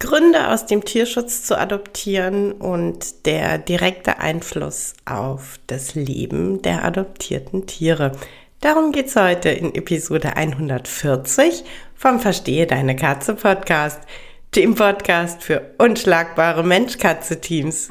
Gründe aus dem Tierschutz zu adoptieren und der direkte Einfluss auf das Leben der adoptierten Tiere. Darum geht's heute in Episode 140 vom Verstehe deine Katze Podcast, dem Podcast für unschlagbare Mensch-Katze-Teams.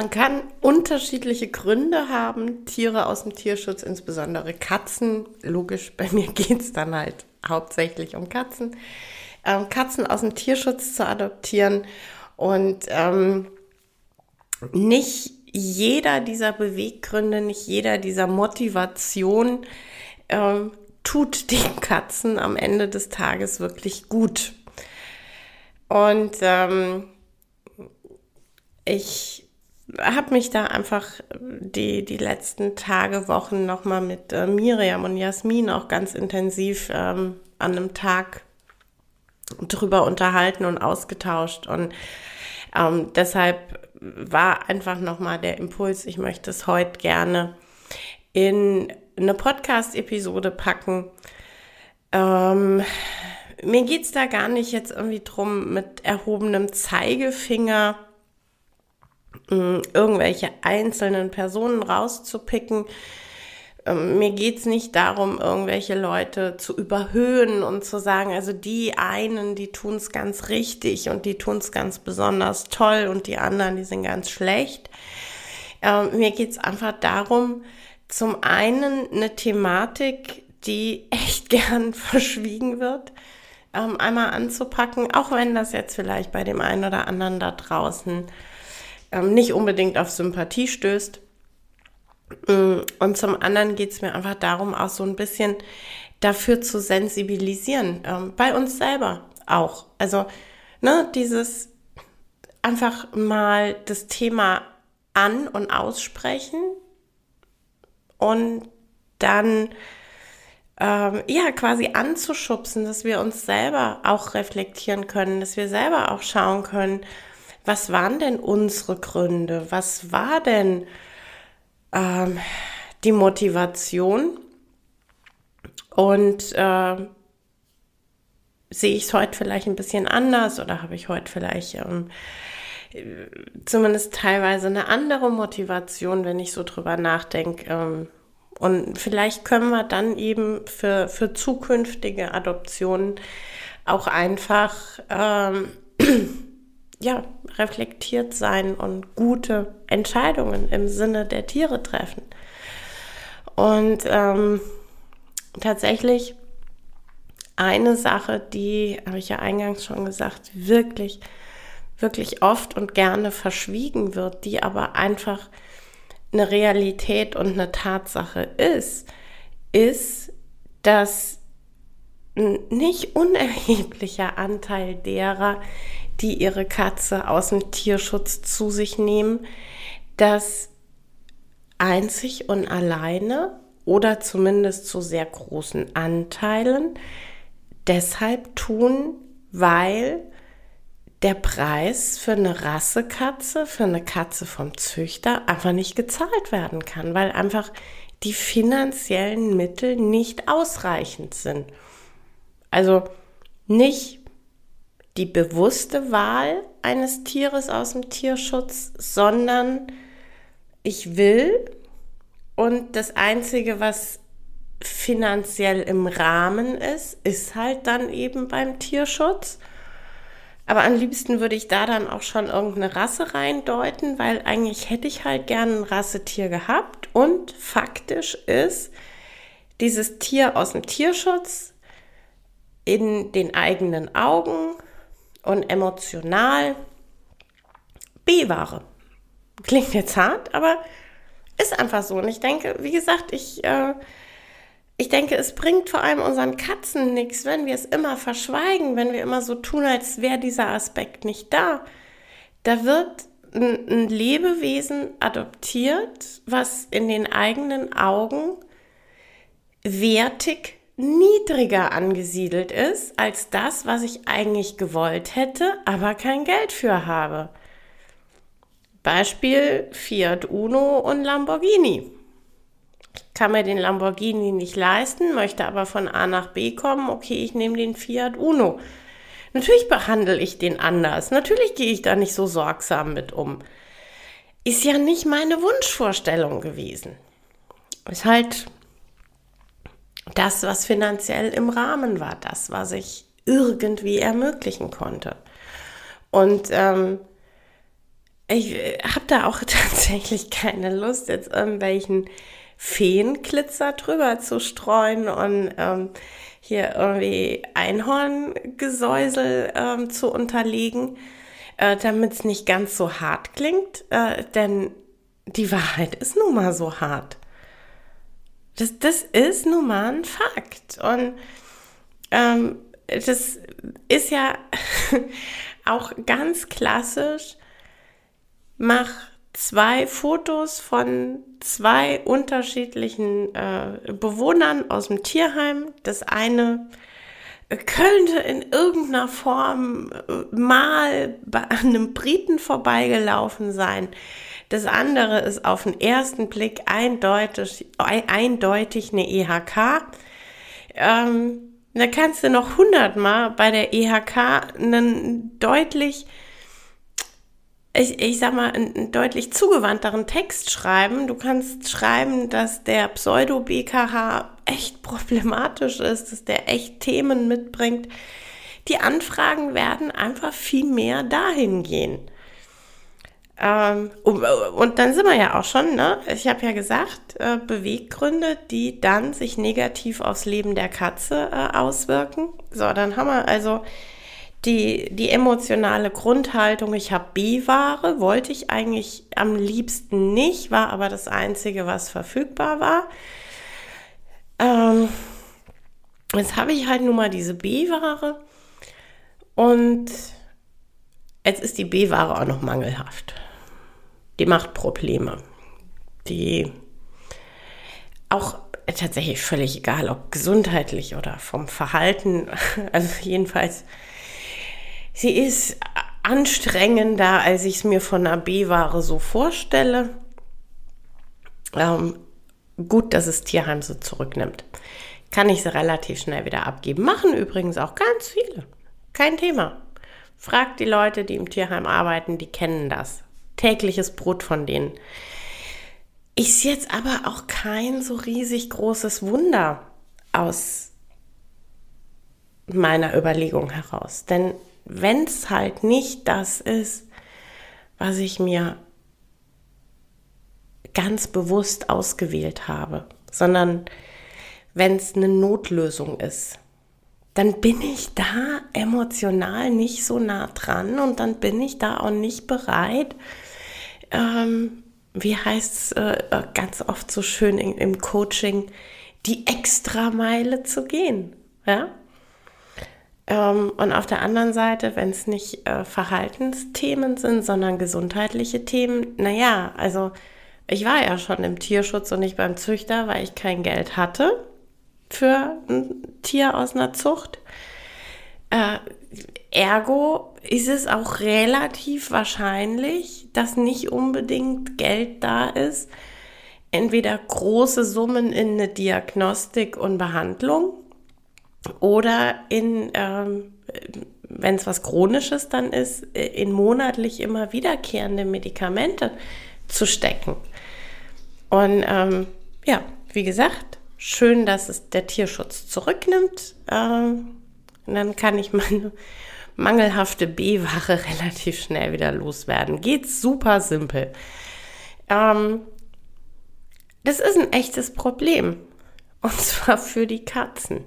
Man kann unterschiedliche Gründe haben, Tiere aus dem Tierschutz, insbesondere Katzen. Logisch, bei mir geht es dann halt hauptsächlich um Katzen. Ähm, Katzen aus dem Tierschutz zu adoptieren. Und ähm, nicht jeder dieser Beweggründe, nicht jeder dieser Motivation ähm, tut den Katzen am Ende des Tages wirklich gut. Und ähm, ich habe mich da einfach die, die letzten Tage, Wochen nochmal mit äh, Miriam und Jasmin auch ganz intensiv ähm, an einem Tag drüber unterhalten und ausgetauscht. Und ähm, deshalb war einfach nochmal der Impuls, ich möchte es heute gerne in eine Podcast-Episode packen. Ähm, mir geht's da gar nicht jetzt irgendwie drum, mit erhobenem Zeigefinger irgendwelche einzelnen Personen rauszupicken. Ähm, mir geht's nicht darum, irgendwelche Leute zu überhöhen und zu sagen, also die einen, die tun's ganz richtig und die tun's ganz besonders toll und die anderen, die sind ganz schlecht. Ähm, mir geht's einfach darum, zum einen eine Thematik, die echt gern verschwiegen wird, ähm, einmal anzupacken, auch wenn das jetzt vielleicht bei dem einen oder anderen da draußen ähm, nicht unbedingt auf Sympathie stößt. Mm, und zum anderen geht es mir einfach darum, auch so ein bisschen dafür zu sensibilisieren, ähm, bei uns selber auch. Also, ne, dieses einfach mal das Thema an- und aussprechen und dann ähm, ja quasi anzuschubsen, dass wir uns selber auch reflektieren können, dass wir selber auch schauen können, was waren denn unsere Gründe? Was war denn ähm, die Motivation? Und äh, sehe ich es heute vielleicht ein bisschen anders oder habe ich heute vielleicht ähm, zumindest teilweise eine andere Motivation, wenn ich so drüber nachdenke. Ähm, und vielleicht können wir dann eben für, für zukünftige Adoptionen auch einfach ähm, ja, reflektiert sein und gute Entscheidungen im Sinne der Tiere treffen. Und ähm, tatsächlich eine Sache, die, habe ich ja eingangs schon gesagt, wirklich, wirklich oft und gerne verschwiegen wird, die aber einfach eine Realität und eine Tatsache ist, ist, dass ein nicht unerheblicher Anteil derer, die ihre Katze aus dem Tierschutz zu sich nehmen, das einzig und alleine oder zumindest zu sehr großen Anteilen deshalb tun, weil der Preis für eine Rassekatze, für eine Katze vom Züchter einfach nicht gezahlt werden kann, weil einfach die finanziellen Mittel nicht ausreichend sind. Also nicht die bewusste Wahl eines Tieres aus dem Tierschutz, sondern ich will und das Einzige, was finanziell im Rahmen ist, ist halt dann eben beim Tierschutz. Aber am liebsten würde ich da dann auch schon irgendeine Rasse reindeuten, weil eigentlich hätte ich halt gerne ein Rassetier gehabt. Und faktisch ist dieses Tier aus dem Tierschutz in den eigenen Augen und emotional B-Ware. Klingt jetzt hart, aber ist einfach so. Und ich denke, wie gesagt, ich, äh, ich denke, es bringt vor allem unseren Katzen nichts, wenn wir es immer verschweigen, wenn wir immer so tun, als wäre dieser Aspekt nicht da. Da wird ein, ein Lebewesen adoptiert, was in den eigenen Augen wertig niedriger angesiedelt ist als das, was ich eigentlich gewollt hätte, aber kein Geld für habe. Beispiel Fiat Uno und Lamborghini. Ich kann mir den Lamborghini nicht leisten, möchte aber von A nach B kommen. Okay, ich nehme den Fiat Uno. Natürlich behandle ich den anders. Natürlich gehe ich da nicht so sorgsam mit um. Ist ja nicht meine Wunschvorstellung gewesen. Ist halt das, was finanziell im Rahmen war, das, was ich irgendwie ermöglichen konnte. Und ähm, ich äh, habe da auch tatsächlich keine Lust, jetzt irgendwelchen Feenklitzer drüber zu streuen und ähm, hier irgendwie Einhorngesäusel ähm, zu unterlegen, äh, damit es nicht ganz so hart klingt. Äh, denn die Wahrheit ist nun mal so hart. Das, das ist nun mal ein Fakt. Und ähm, das ist ja auch ganz klassisch mach zwei Fotos von zwei unterschiedlichen äh, Bewohnern aus dem Tierheim. Das eine könnte in irgendeiner Form äh, mal bei einem Briten vorbeigelaufen sein. Das andere ist auf den ersten Blick eindeutig, eindeutig eine EHK. Ähm, da kannst du noch hundertmal bei der EHK einen deutlich ich, ich sag mal, einen deutlich zugewandteren Text schreiben. Du kannst schreiben, dass der Pseudo-BKH echt problematisch ist, dass der echt Themen mitbringt. Die Anfragen werden einfach viel mehr dahin gehen. Ähm, und dann sind wir ja auch schon, ne? Ich habe ja gesagt, äh, Beweggründe, die dann sich negativ aufs Leben der Katze äh, auswirken. So, dann haben wir also die, die emotionale Grundhaltung, ich habe B-Ware, wollte ich eigentlich am liebsten nicht, war aber das Einzige, was verfügbar war. Ähm, jetzt habe ich halt nun mal diese B-Ware und jetzt ist die B-Ware auch noch mangelhaft. Die macht Probleme. Die auch tatsächlich völlig egal, ob gesundheitlich oder vom Verhalten, also jedenfalls Sie ist anstrengender, als ich es mir von einer B-Ware so vorstelle. Ähm, gut, dass es Tierheim so zurücknimmt. Kann ich sie relativ schnell wieder abgeben. Machen übrigens auch ganz viele. Kein Thema. Fragt die Leute, die im Tierheim arbeiten, die kennen das. Tägliches Brot von denen. Ist jetzt aber auch kein so riesig großes Wunder aus meiner Überlegung heraus. Denn wenn es halt nicht das ist, was ich mir ganz bewusst ausgewählt habe, sondern wenn es eine Notlösung ist, dann bin ich da emotional nicht so nah dran und dann bin ich da auch nicht bereit, ähm, wie heißt es äh, äh ganz oft so schön im, im Coaching, die Extrameile zu gehen. Ja? Ähm, und auf der anderen Seite, wenn es nicht äh, Verhaltensthemen sind, sondern gesundheitliche Themen, naja, also ich war ja schon im Tierschutz und nicht beim Züchter, weil ich kein Geld hatte für ein Tier aus einer Zucht. Äh, ergo ist es auch relativ wahrscheinlich, dass nicht unbedingt Geld da ist, entweder große Summen in eine Diagnostik und Behandlung oder in, ähm, wenn es was Chronisches dann ist, äh, in monatlich immer wiederkehrende Medikamente zu stecken. Und ähm, ja, wie gesagt, schön, dass es der Tierschutz zurücknimmt. Ähm, und dann kann ich meine, mangelhafte B-Ware relativ schnell wieder loswerden. Geht super simpel. Ähm, das ist ein echtes Problem. Und zwar für die Katzen.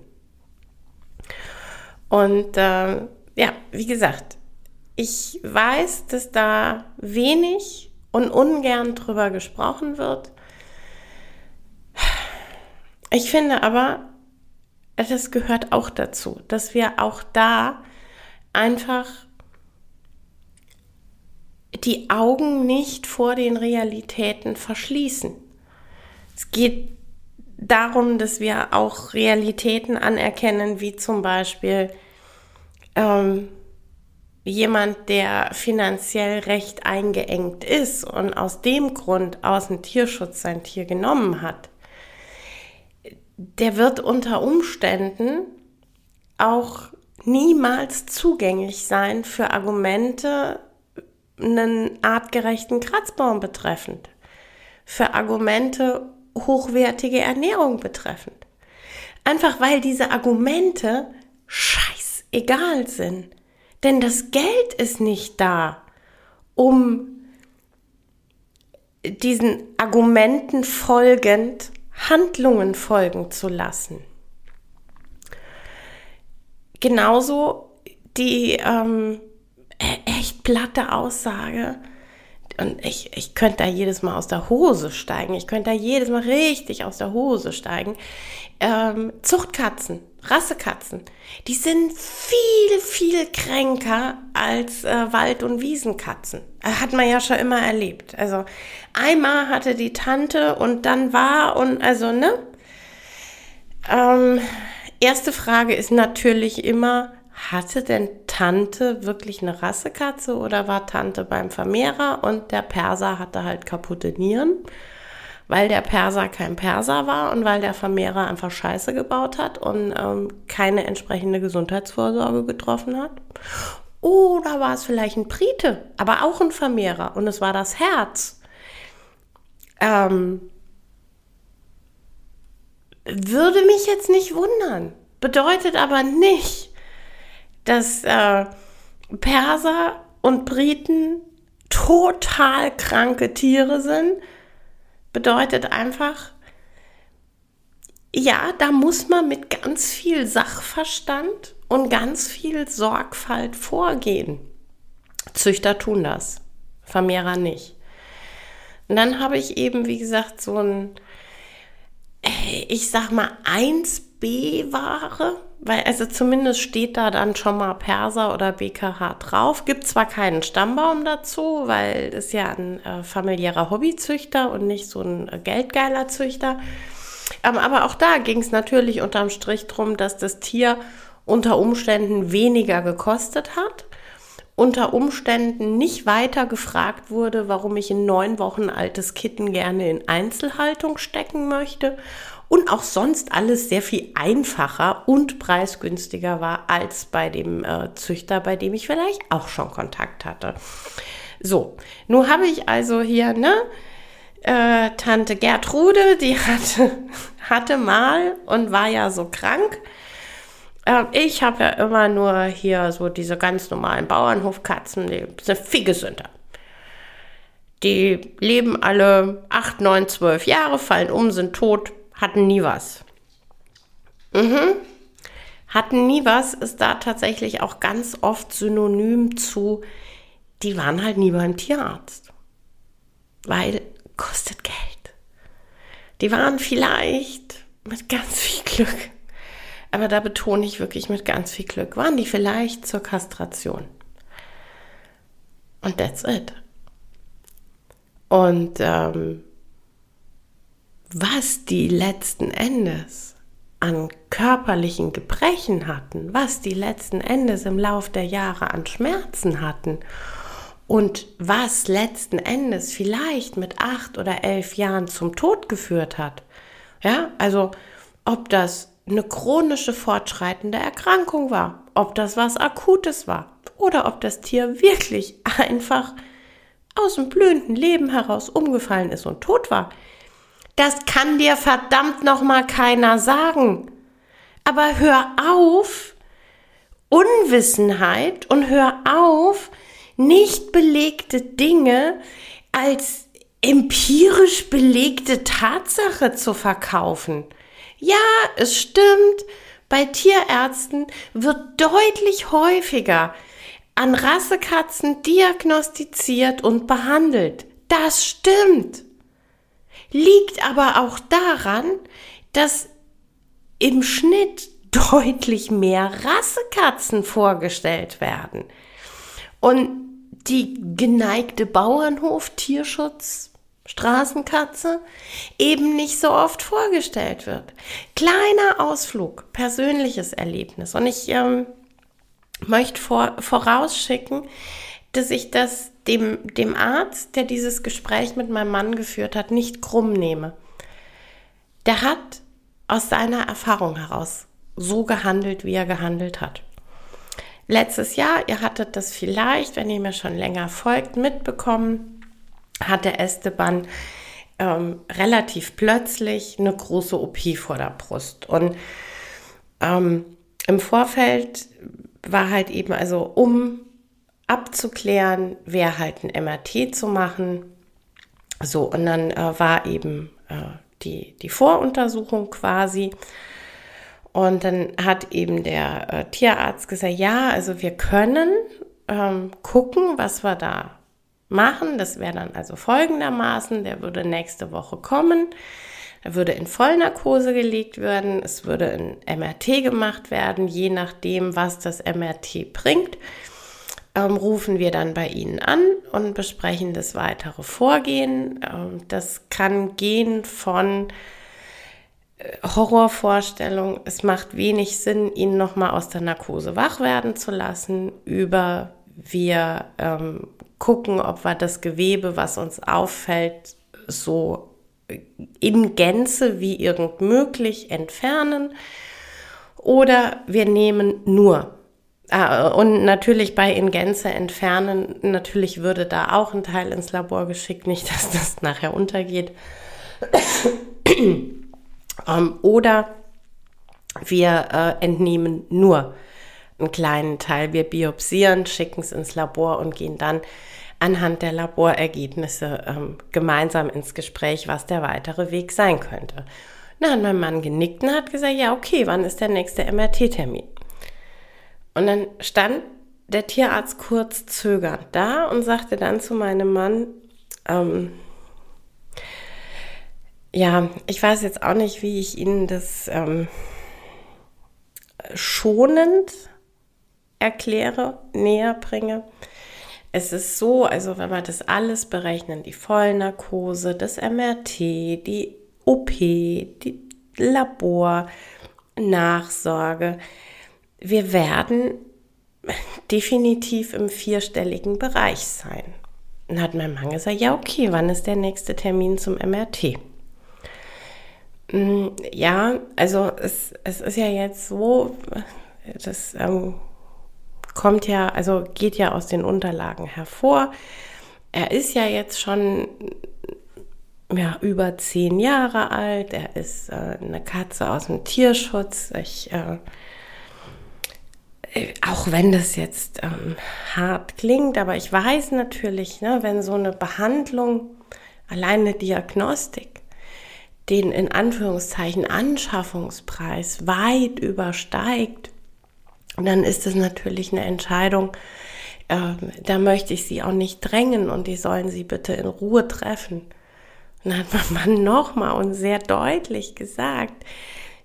Und äh, ja, wie gesagt, ich weiß, dass da wenig und ungern drüber gesprochen wird. Ich finde aber, das gehört auch dazu, dass wir auch da einfach die Augen nicht vor den Realitäten verschließen. Es geht darum, dass wir auch Realitäten anerkennen, wie zum Beispiel ähm, jemand, der finanziell recht eingeengt ist und aus dem Grund aus dem Tierschutz sein Tier genommen hat, der wird unter Umständen auch niemals zugänglich sein für Argumente einen artgerechten Kratzbaum betreffend, für Argumente hochwertige Ernährung betreffend. Einfach weil diese Argumente scheißegal sind. Denn das Geld ist nicht da, um diesen Argumenten folgend Handlungen folgen zu lassen. Genauso die ähm, e-, echt platte Aussage, und ich, ich könnte da jedes Mal aus der Hose steigen. Ich könnte da jedes Mal richtig aus der Hose steigen. Ähm, Zuchtkatzen, Rassekatzen, die sind viel, viel kränker als äh, Wald- und Wiesenkatzen. Das hat man ja schon immer erlebt. Also einmal hatte die Tante und dann war und also, ne? Ähm, erste Frage ist natürlich immer, hatte denn Tante wirklich eine Rassekatze oder war Tante beim Vermehrer und der Perser hatte halt kaputte Nieren, weil der Perser kein Perser war und weil der Vermehrer einfach Scheiße gebaut hat und ähm, keine entsprechende Gesundheitsvorsorge getroffen hat? Oder war es vielleicht ein Brite, aber auch ein Vermehrer und es war das Herz? Ähm, würde mich jetzt nicht wundern. Bedeutet aber nicht, dass äh, Perser und Briten total kranke Tiere sind, bedeutet einfach, ja, da muss man mit ganz viel Sachverstand und ganz viel Sorgfalt vorgehen. Züchter tun das, Vermehrer nicht. Und dann habe ich eben, wie gesagt, so ein, äh, ich sag mal, 1B-Ware weil, also zumindest steht da dann schon mal Perser oder BKH drauf. Gibt zwar keinen Stammbaum dazu, weil es ja ein äh, familiärer Hobbyzüchter und nicht so ein äh, geldgeiler Züchter. Ähm, aber auch da ging es natürlich unterm Strich drum, dass das Tier unter Umständen weniger gekostet hat, unter Umständen nicht weiter gefragt wurde, warum ich ein neun Wochen altes Kitten gerne in Einzelhaltung stecken möchte und auch sonst alles sehr viel einfacher und preisgünstiger war als bei dem äh, Züchter, bei dem ich vielleicht auch schon Kontakt hatte. So, nun habe ich also hier, ne, äh, Tante Gertrude, die hatte, hatte mal und war ja so krank. Äh, ich habe ja immer nur hier so diese ganz normalen Bauernhofkatzen, die sind viel gesünder. Die leben alle 8, 9, 12 Jahre, fallen um, sind tot, hatten nie was. Mhm. Hatten nie was ist da tatsächlich auch ganz oft synonym zu, die waren halt nie beim Tierarzt. Weil kostet Geld. Die waren vielleicht mit ganz viel Glück, aber da betone ich wirklich mit ganz viel Glück, waren die vielleicht zur Kastration. Und that's it. Und ähm, was die letzten Endes an körperlichen Gebrechen hatten, was die letzten Endes im Lauf der Jahre an Schmerzen hatten und was letzten Endes vielleicht mit acht oder elf Jahren zum Tod geführt hat. Ja, also ob das eine chronische fortschreitende Erkrankung war, ob das was Akutes war oder ob das Tier wirklich einfach aus dem blühenden Leben heraus umgefallen ist und tot war. Das kann dir verdammt noch mal keiner sagen. Aber hör auf Unwissenheit und hör auf, nicht belegte Dinge als empirisch belegte Tatsache zu verkaufen. Ja, es stimmt, bei Tierärzten wird deutlich häufiger an Rassekatzen diagnostiziert und behandelt. Das stimmt. Liegt aber auch daran, dass im Schnitt deutlich mehr Rassekatzen vorgestellt werden. Und die geneigte Bauernhof Tierschutz Straßenkatze eben nicht so oft vorgestellt wird. Kleiner Ausflug, persönliches Erlebnis. Und ich ähm, möchte vor, vorausschicken, dass ich das dem, dem Arzt, der dieses Gespräch mit meinem Mann geführt hat, nicht krumm nehme. Der hat aus seiner Erfahrung heraus so gehandelt, wie er gehandelt hat. Letztes Jahr, ihr hattet das vielleicht, wenn ihr mir schon länger folgt, mitbekommen, hatte Esteban ähm, relativ plötzlich eine große OP vor der Brust. Und ähm, im Vorfeld war halt eben, also um abzuklären, wer halt ein MRT zu machen. So, und dann äh, war eben äh, die, die Voruntersuchung quasi. Und dann hat eben der äh, Tierarzt gesagt, ja, also wir können ähm, gucken, was wir da machen. Das wäre dann also folgendermaßen, der würde nächste Woche kommen. Er würde in Vollnarkose gelegt werden. Es würde ein MRT gemacht werden, je nachdem, was das MRT bringt. Ähm, rufen wir dann bei Ihnen an und besprechen das weitere Vorgehen. Ähm, das kann gehen von Horrorvorstellung, es macht wenig Sinn, ihn nochmal aus der Narkose wach werden zu lassen, über wir ähm, gucken, ob wir das Gewebe, was uns auffällt, so in Gänze wie irgend möglich entfernen. Oder wir nehmen nur. Ah, und natürlich bei in Gänze entfernen, natürlich würde da auch ein Teil ins Labor geschickt, nicht, dass das nachher untergeht. Ähm, oder wir äh, entnehmen nur einen kleinen Teil. Wir biopsieren, schicken es ins Labor und gehen dann anhand der Laborergebnisse ähm, gemeinsam ins Gespräch, was der weitere Weg sein könnte. Dann hat mein Mann genickt und hat gesagt, ja, okay, wann ist der nächste MRT-Termin? Und dann stand der Tierarzt kurz zögernd da und sagte dann zu meinem Mann, ähm, ja, ich weiß jetzt auch nicht, wie ich Ihnen das ähm, schonend erkläre, näher bringe. Es ist so, also wenn wir das alles berechnen, die Vollnarkose, das MRT, die OP, die Labor, Nachsorge, wir werden definitiv im vierstelligen Bereich sein. Dann hat mein Mann gesagt, ja okay, wann ist der nächste Termin zum MRT? Mm, ja, also es, es ist ja jetzt so, das ähm, kommt ja, also geht ja aus den Unterlagen hervor. Er ist ja jetzt schon ja, über zehn Jahre alt. Er ist äh, eine Katze aus dem Tierschutz. Ich, äh, auch wenn das jetzt ähm, hart klingt, aber ich weiß natürlich, ne, wenn so eine Behandlung, allein eine Diagnostik, den in Anführungszeichen Anschaffungspreis weit übersteigt, dann ist es natürlich eine Entscheidung, äh, da möchte ich sie auch nicht drängen und die sollen sie bitte in Ruhe treffen. Und dann hat mein Mann nochmal und sehr deutlich gesagt,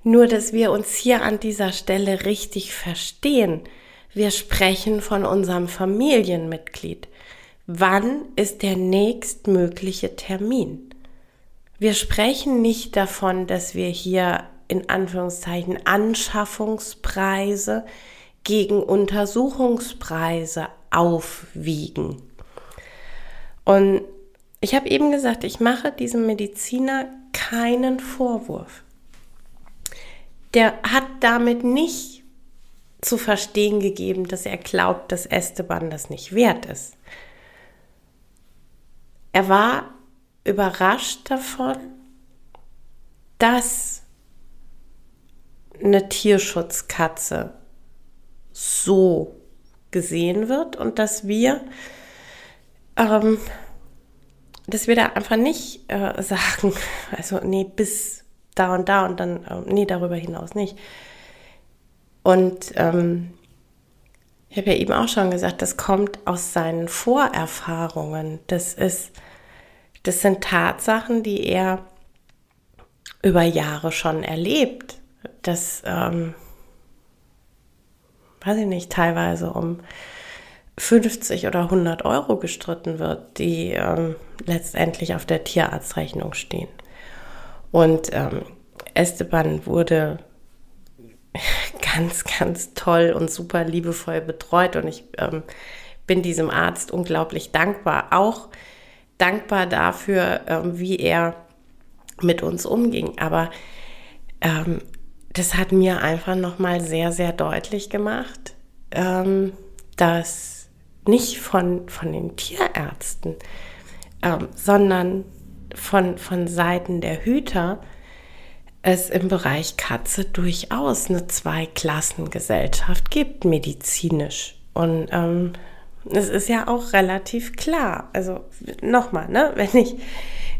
nur dass wir uns hier an dieser Stelle richtig verstehen. Wir sprechen von unserem Familienmitglied. Wann ist der nächstmögliche Termin? Wir sprechen nicht davon, dass wir hier in Anführungszeichen Anschaffungspreise gegen Untersuchungspreise aufwiegen. Und ich habe eben gesagt, ich mache diesem Mediziner keinen Vorwurf. Der hat damit nicht zu verstehen gegeben, dass er glaubt, dass Esteban das nicht wert ist. Er war überrascht davon, dass eine Tierschutzkatze so gesehen wird und dass wir, ähm, dass wir da einfach nicht äh, sagen, also nee, bis da und da und dann, äh, nee, darüber hinaus nicht. Und ähm, ich habe ja eben auch schon gesagt, das kommt aus seinen Vorerfahrungen. Das ist, das sind Tatsachen, die er über Jahre schon erlebt. Das, ähm, weiß ich nicht, teilweise um 50 oder 100 Euro gestritten wird, die ähm, letztendlich auf der Tierarztrechnung stehen. Und ähm, Esteban wurde ganz, ganz toll und super liebevoll betreut und ich ähm, bin diesem Arzt unglaublich dankbar. Auch dankbar dafür, ähm, wie er mit uns umging. Aber ähm, das hat mir einfach nochmal sehr, sehr deutlich gemacht, ähm, dass nicht von, von den Tierärzten, ähm, sondern von, von Seiten der Hüter es im Bereich Katze durchaus eine Zweiklassengesellschaft gibt, medizinisch. Und ähm, es ist ja auch relativ klar. Also nochmal, ne, wenn ich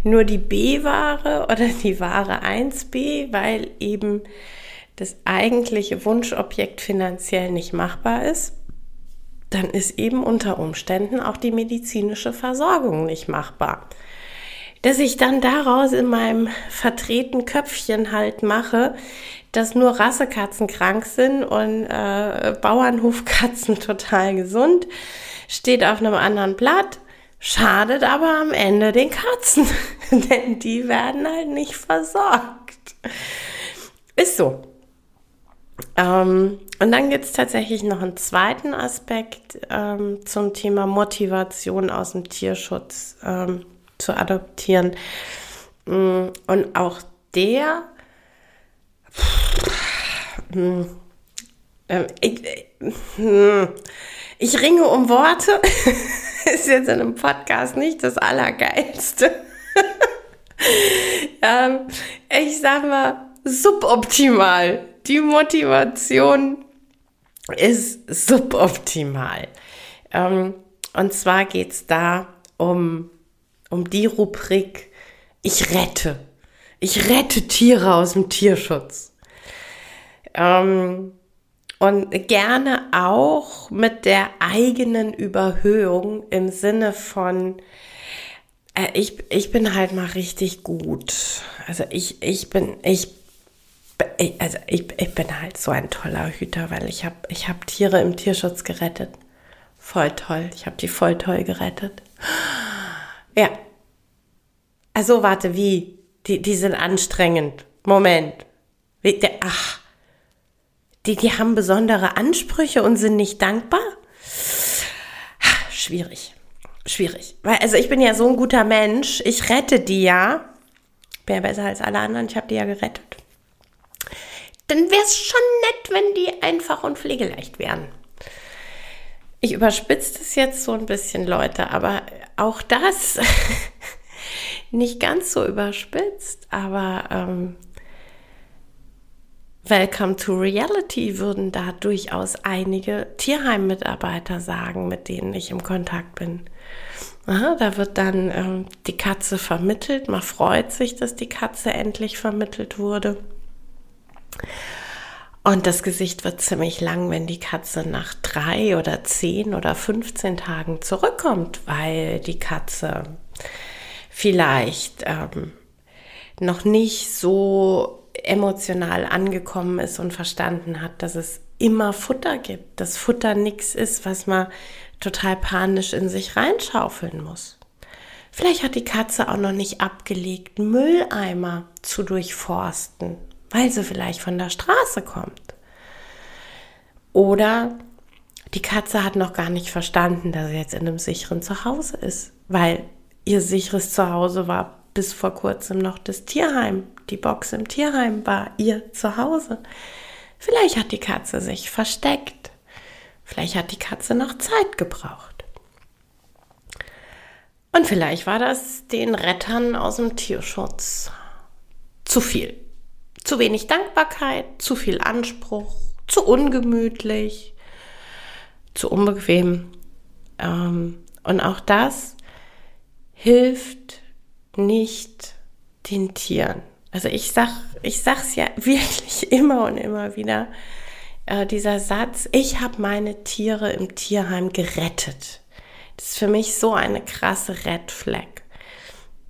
nur die B-Ware oder die Ware 1b, weil eben das eigentliche Wunschobjekt finanziell nicht machbar ist, dann ist eben unter Umständen auch die medizinische Versorgung nicht machbar. Dass ich dann daraus in meinem vertreten Köpfchen halt mache, dass nur Rassekatzen krank sind und äh, Bauernhofkatzen total gesund, steht auf einem anderen Blatt, schadet aber am Ende den Katzen, denn die werden halt nicht versorgt. Ist so. Ähm, und dann gibt es tatsächlich noch einen zweiten Aspekt ähm, zum Thema Motivation aus dem Tierschutz ähm, zu adoptieren. Mm, und auch der, hm, äh, ich, hm, ich ringe um Worte, ist jetzt in einem Podcast nicht das Allergeilste. ähm, ich sag mal, suboptimal die Motivation ist suboptimal. Ähm, und zwar geht es da um, um die Rubrik, ich rette. Ich rette Tiere aus dem Tierschutz. Ähm, und gerne auch mit der eigenen Überhöhung im Sinne von, äh, ich, ich bin halt mal richtig gut. Also ich, ich bin, ich also ich, ich bin halt so ein toller Hüter, weil ich habe ich hab Tiere im Tierschutz gerettet. Voll toll. Ich habe die voll toll gerettet. Ja. Also warte, wie? Die, die sind anstrengend. Moment. Wie, der, ach. Die, die haben besondere Ansprüche und sind nicht dankbar? Schwierig. Schwierig. Weil, also ich bin ja so ein guter Mensch. Ich rette die ja. Bin ja besser als alle anderen. Ich habe die ja gerettet dann wäre es schon nett, wenn die einfach und pflegeleicht wären. Ich überspitze das jetzt so ein bisschen, Leute, aber auch das nicht ganz so überspitzt, aber ähm, Welcome to Reality würden da durchaus einige Tierheimmitarbeiter sagen, mit denen ich im Kontakt bin. Aha, da wird dann ähm, die Katze vermittelt. Man freut sich, dass die Katze endlich vermittelt wurde. Und das Gesicht wird ziemlich lang, wenn die Katze nach drei oder zehn oder 15 Tagen zurückkommt, weil die Katze vielleicht ähm, noch nicht so emotional angekommen ist und verstanden hat, dass es immer Futter gibt, dass Futter nichts ist, was man total panisch in sich reinschaufeln muss. Vielleicht hat die Katze auch noch nicht abgelegt, Mülleimer zu durchforsten weil sie vielleicht von der Straße kommt. Oder die Katze hat noch gar nicht verstanden, dass sie jetzt in einem sicheren Zuhause ist, weil ihr sicheres Zuhause war bis vor kurzem noch das Tierheim. Die Box im Tierheim war ihr Zuhause. Vielleicht hat die Katze sich versteckt. Vielleicht hat die Katze noch Zeit gebraucht. Und vielleicht war das den Rettern aus dem Tierschutz zu viel. Zu wenig Dankbarkeit, zu viel Anspruch, zu ungemütlich. zu unbequem. Ähm, und auch das hilft nicht den Tieren. Also ich sag, ich sag's ja wirklich immer und immer wieder. Äh, dieser Satz, ich habe meine Tiere im Tierheim gerettet. Das ist für mich so eine krasse Red Flag.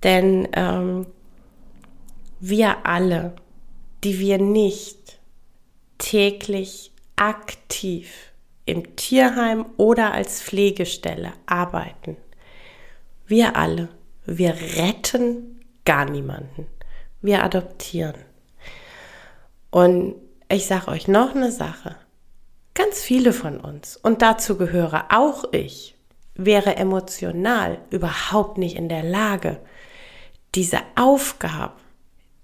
Denn ähm, wir alle, die wir nicht täglich aktiv im Tierheim oder als Pflegestelle arbeiten, wir alle, wir retten gar niemanden. Wir adoptieren. Und ich sage euch noch eine Sache. Ganz viele von uns, und dazu gehöre auch ich, wäre emotional überhaupt nicht in der Lage, diese Aufgabe,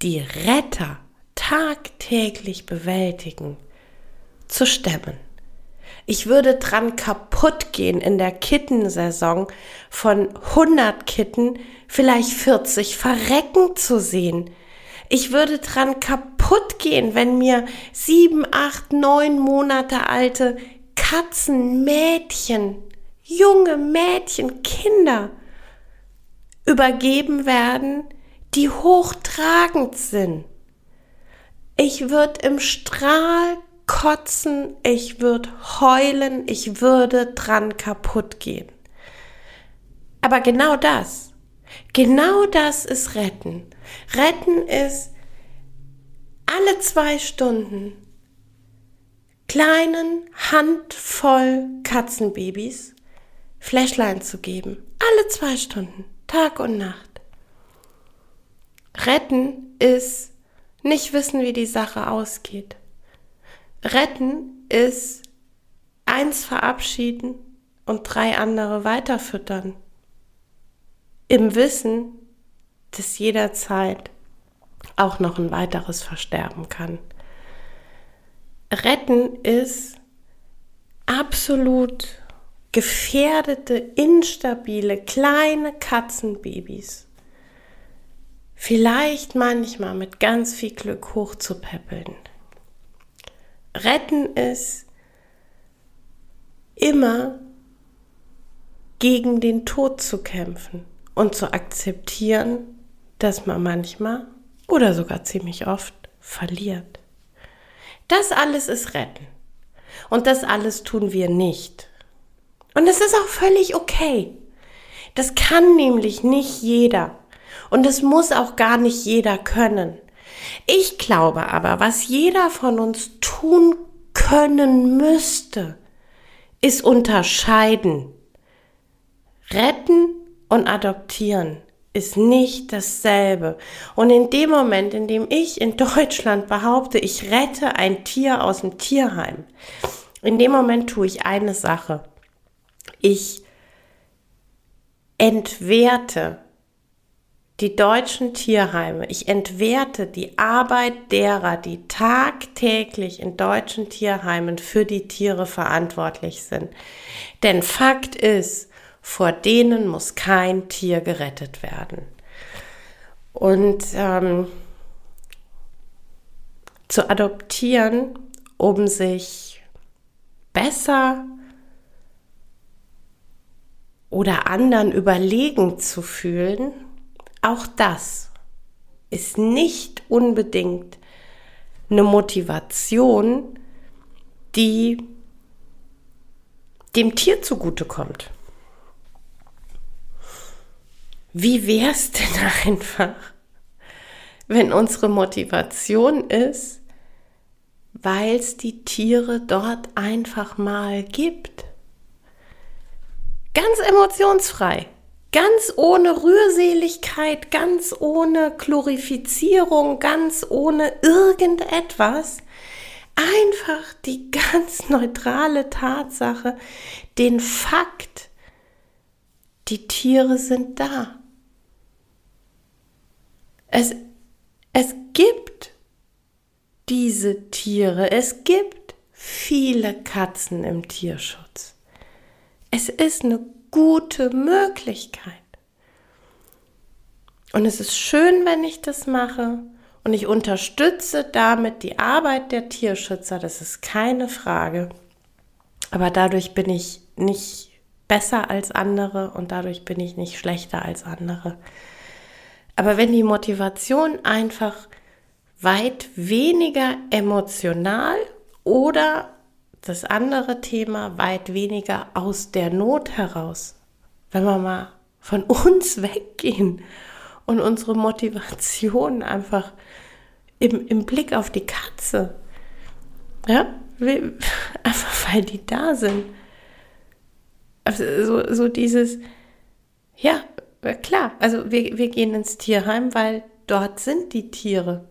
die Retter tagtäglich bewältigen, zu stemmen. Ich würde dran kaputt gehen in der Kittensaison von 100 Kitten vielleicht 40 verrecken zu sehen. Ich würde dran kaputt gehen, wenn mir sieben, acht, neun Monate alte Katzen, Mädchen, junge Mädchen, Kinder übergeben werden, die hochtragend sind. Ich würde im Strahl kotzen, ich würde heulen, ich würde dran kaputt gehen. Aber genau das, genau das ist Retten. Retten ist alle zwei Stunden kleinen Handvoll Katzenbabys Flashline zu geben. Alle zwei Stunden, Tag und Nacht. Retten ist nicht wissen, wie die Sache ausgeht. Retten ist eins verabschieden und drei andere weiterfüttern. Im Wissen, dass jederzeit auch noch ein weiteres versterben kann. Retten ist absolut gefährdete, instabile, kleine Katzenbabys. Vielleicht manchmal mit ganz viel Glück hochzupäppeln retten ist immer gegen den Tod zu kämpfen und zu akzeptieren, dass man manchmal oder sogar ziemlich oft verliert. Das alles ist retten. Und das alles tun wir nicht. Und es ist auch völlig okay. Das kann nämlich nicht jeder. Und es muss auch gar nicht jeder können. Ich glaube aber, was jeder von uns tun können müsste, ist unterscheiden. Retten und adoptieren ist nicht dasselbe. Und in dem Moment, in dem ich in Deutschland behaupte, ich rette ein Tier aus dem Tierheim, in dem Moment tue ich eine Sache. Ich entwerte die deutschen Tierheime, ich entwerte die Arbeit derer, die tagtäglich in deutschen Tierheimen für die Tiere verantwortlich sind. Denn Fakt ist, vor denen muss kein Tier gerettet werden. Und ähm, zu adoptieren, um sich besser oder anderen überlegen zu fühlen, auch das ist nicht unbedingt eine Motivation, die dem Tier zugutekommt. Wie wäre es denn einfach, wenn unsere Motivation ist, weil es die Tiere dort einfach mal gibt? Ganz emotionsfrei. Ganz ohne Rührseligkeit, ganz ohne Glorifizierung, ganz ohne irgendetwas. Einfach die ganz neutrale Tatsache, den Fakt, die Tiere sind da. Es, es gibt diese Tiere, es gibt viele Katzen im Tierschutz. Es ist eine gute Möglichkeit. Und es ist schön, wenn ich das mache. Und ich unterstütze damit die Arbeit der Tierschützer, das ist keine Frage. Aber dadurch bin ich nicht besser als andere und dadurch bin ich nicht schlechter als andere. Aber wenn die Motivation einfach weit weniger emotional oder das andere Thema weit weniger aus der Not heraus, wenn wir mal von uns weggehen und unsere Motivation einfach im, im Blick auf die Katze, ja, einfach weil die da sind. Also so, so dieses, ja, klar, also wir, wir gehen ins Tierheim, weil dort sind die Tiere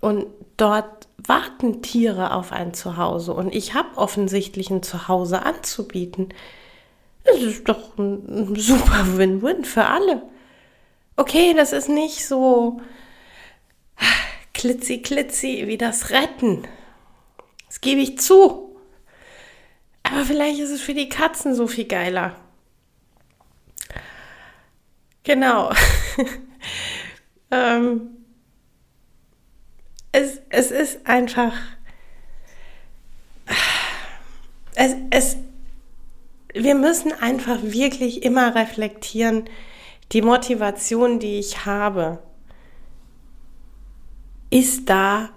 und dort warten Tiere auf ein Zuhause und ich habe offensichtlich ein Zuhause anzubieten. Das ist doch ein super Win-Win für alle. Okay, das ist nicht so klitzi-klitzi wie das Retten. Das gebe ich zu. Aber vielleicht ist es für die Katzen so viel geiler. Genau. ähm, es, es ist einfach. Es, es, wir müssen einfach wirklich immer reflektieren, die Motivation, die ich habe, ist da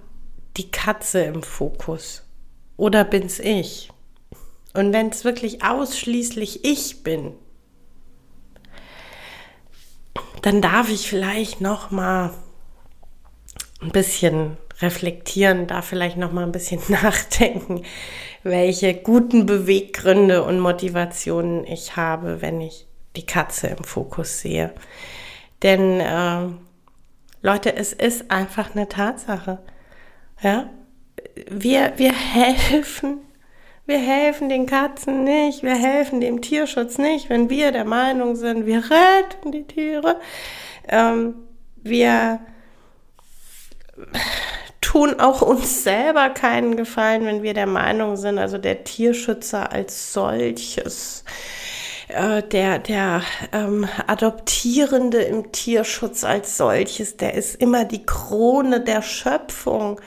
die Katze im Fokus oder bin's ich? Und wenn es wirklich ausschließlich ich bin, dann darf ich vielleicht noch mal ein bisschen reflektieren, da vielleicht noch mal ein bisschen nachdenken, welche guten Beweggründe und Motivationen ich habe, wenn ich die Katze im Fokus sehe. Denn äh, Leute, es ist einfach eine Tatsache. Ja, wir, wir helfen, wir helfen den Katzen nicht, wir helfen dem Tierschutz nicht, wenn wir der Meinung sind, wir retten die Tiere. Ähm, wir tun auch uns selber keinen Gefallen, wenn wir der Meinung sind, also der Tierschützer als solches äh, der, der ähm, Adoptierende im Tierschutz als solches, der ist immer die Krone der Schöpfung.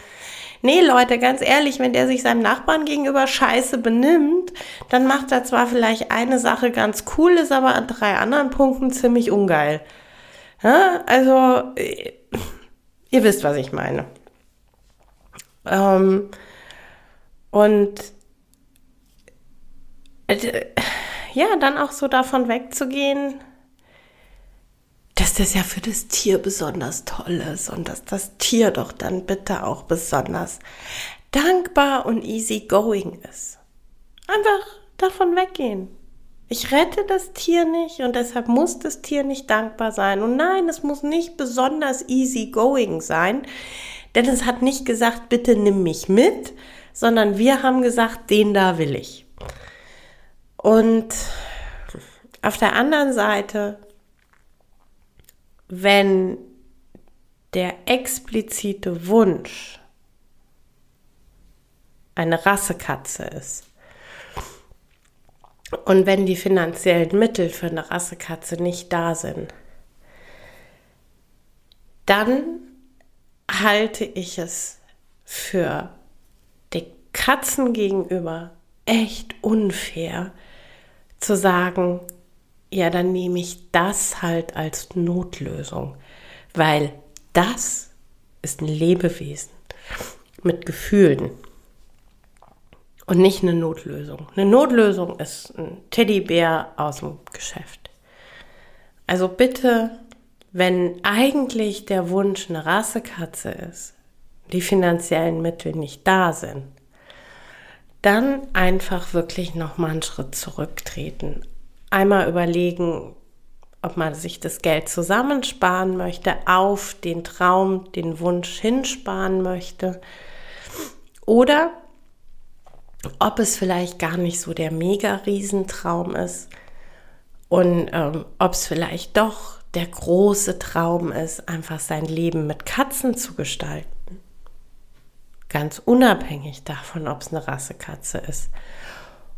Nee, Leute, ganz ehrlich, wenn der sich seinem Nachbarn gegenüber scheiße benimmt, dann macht er zwar vielleicht eine Sache ganz cool, ist aber an drei anderen Punkten ziemlich ungeil. Ja, also, äh, ihr wisst, was ich meine. Ähm, und äh, ja, dann auch so davon wegzugehen, dass das ja für das Tier besonders toll ist und dass das Tier doch dann bitte auch besonders dankbar und easygoing ist. Einfach davon weggehen. Ich rette das Tier nicht und deshalb muss das Tier nicht dankbar sein. Und nein, es muss nicht besonders easygoing sein, denn es hat nicht gesagt, bitte nimm mich mit, sondern wir haben gesagt, den da will ich. Und auf der anderen Seite, wenn der explizite Wunsch eine Rassekatze ist und wenn die finanziellen Mittel für eine Rassekatze nicht da sind, dann halte ich es für den Katzen gegenüber echt unfair, zu sagen, ja, dann nehme ich das halt als Notlösung, weil das ist ein Lebewesen mit Gefühlen und nicht eine Notlösung. Eine Notlösung ist ein Teddybär aus dem Geschäft. Also bitte, wenn eigentlich der Wunsch eine Rassekatze ist, die finanziellen Mittel nicht da sind, dann einfach wirklich noch mal einen Schritt zurücktreten. Einmal überlegen, ob man sich das Geld zusammensparen möchte, auf den Traum, den Wunsch hinsparen möchte oder ob es vielleicht gar nicht so der mega Riesentraum ist und ähm, ob es vielleicht doch der große Traum ist, einfach sein Leben mit Katzen zu gestalten ganz unabhängig davon, ob es eine Rassekatze ist.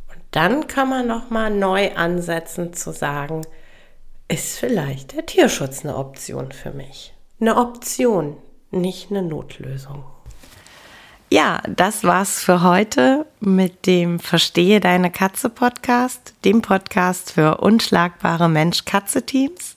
Und dann kann man noch mal neu ansetzen zu sagen, ist vielleicht der Tierschutz eine Option für mich? Eine Option, nicht eine Notlösung. Ja, das war's für heute mit dem Verstehe deine Katze Podcast, dem Podcast für unschlagbare Mensch-Katze-Teams.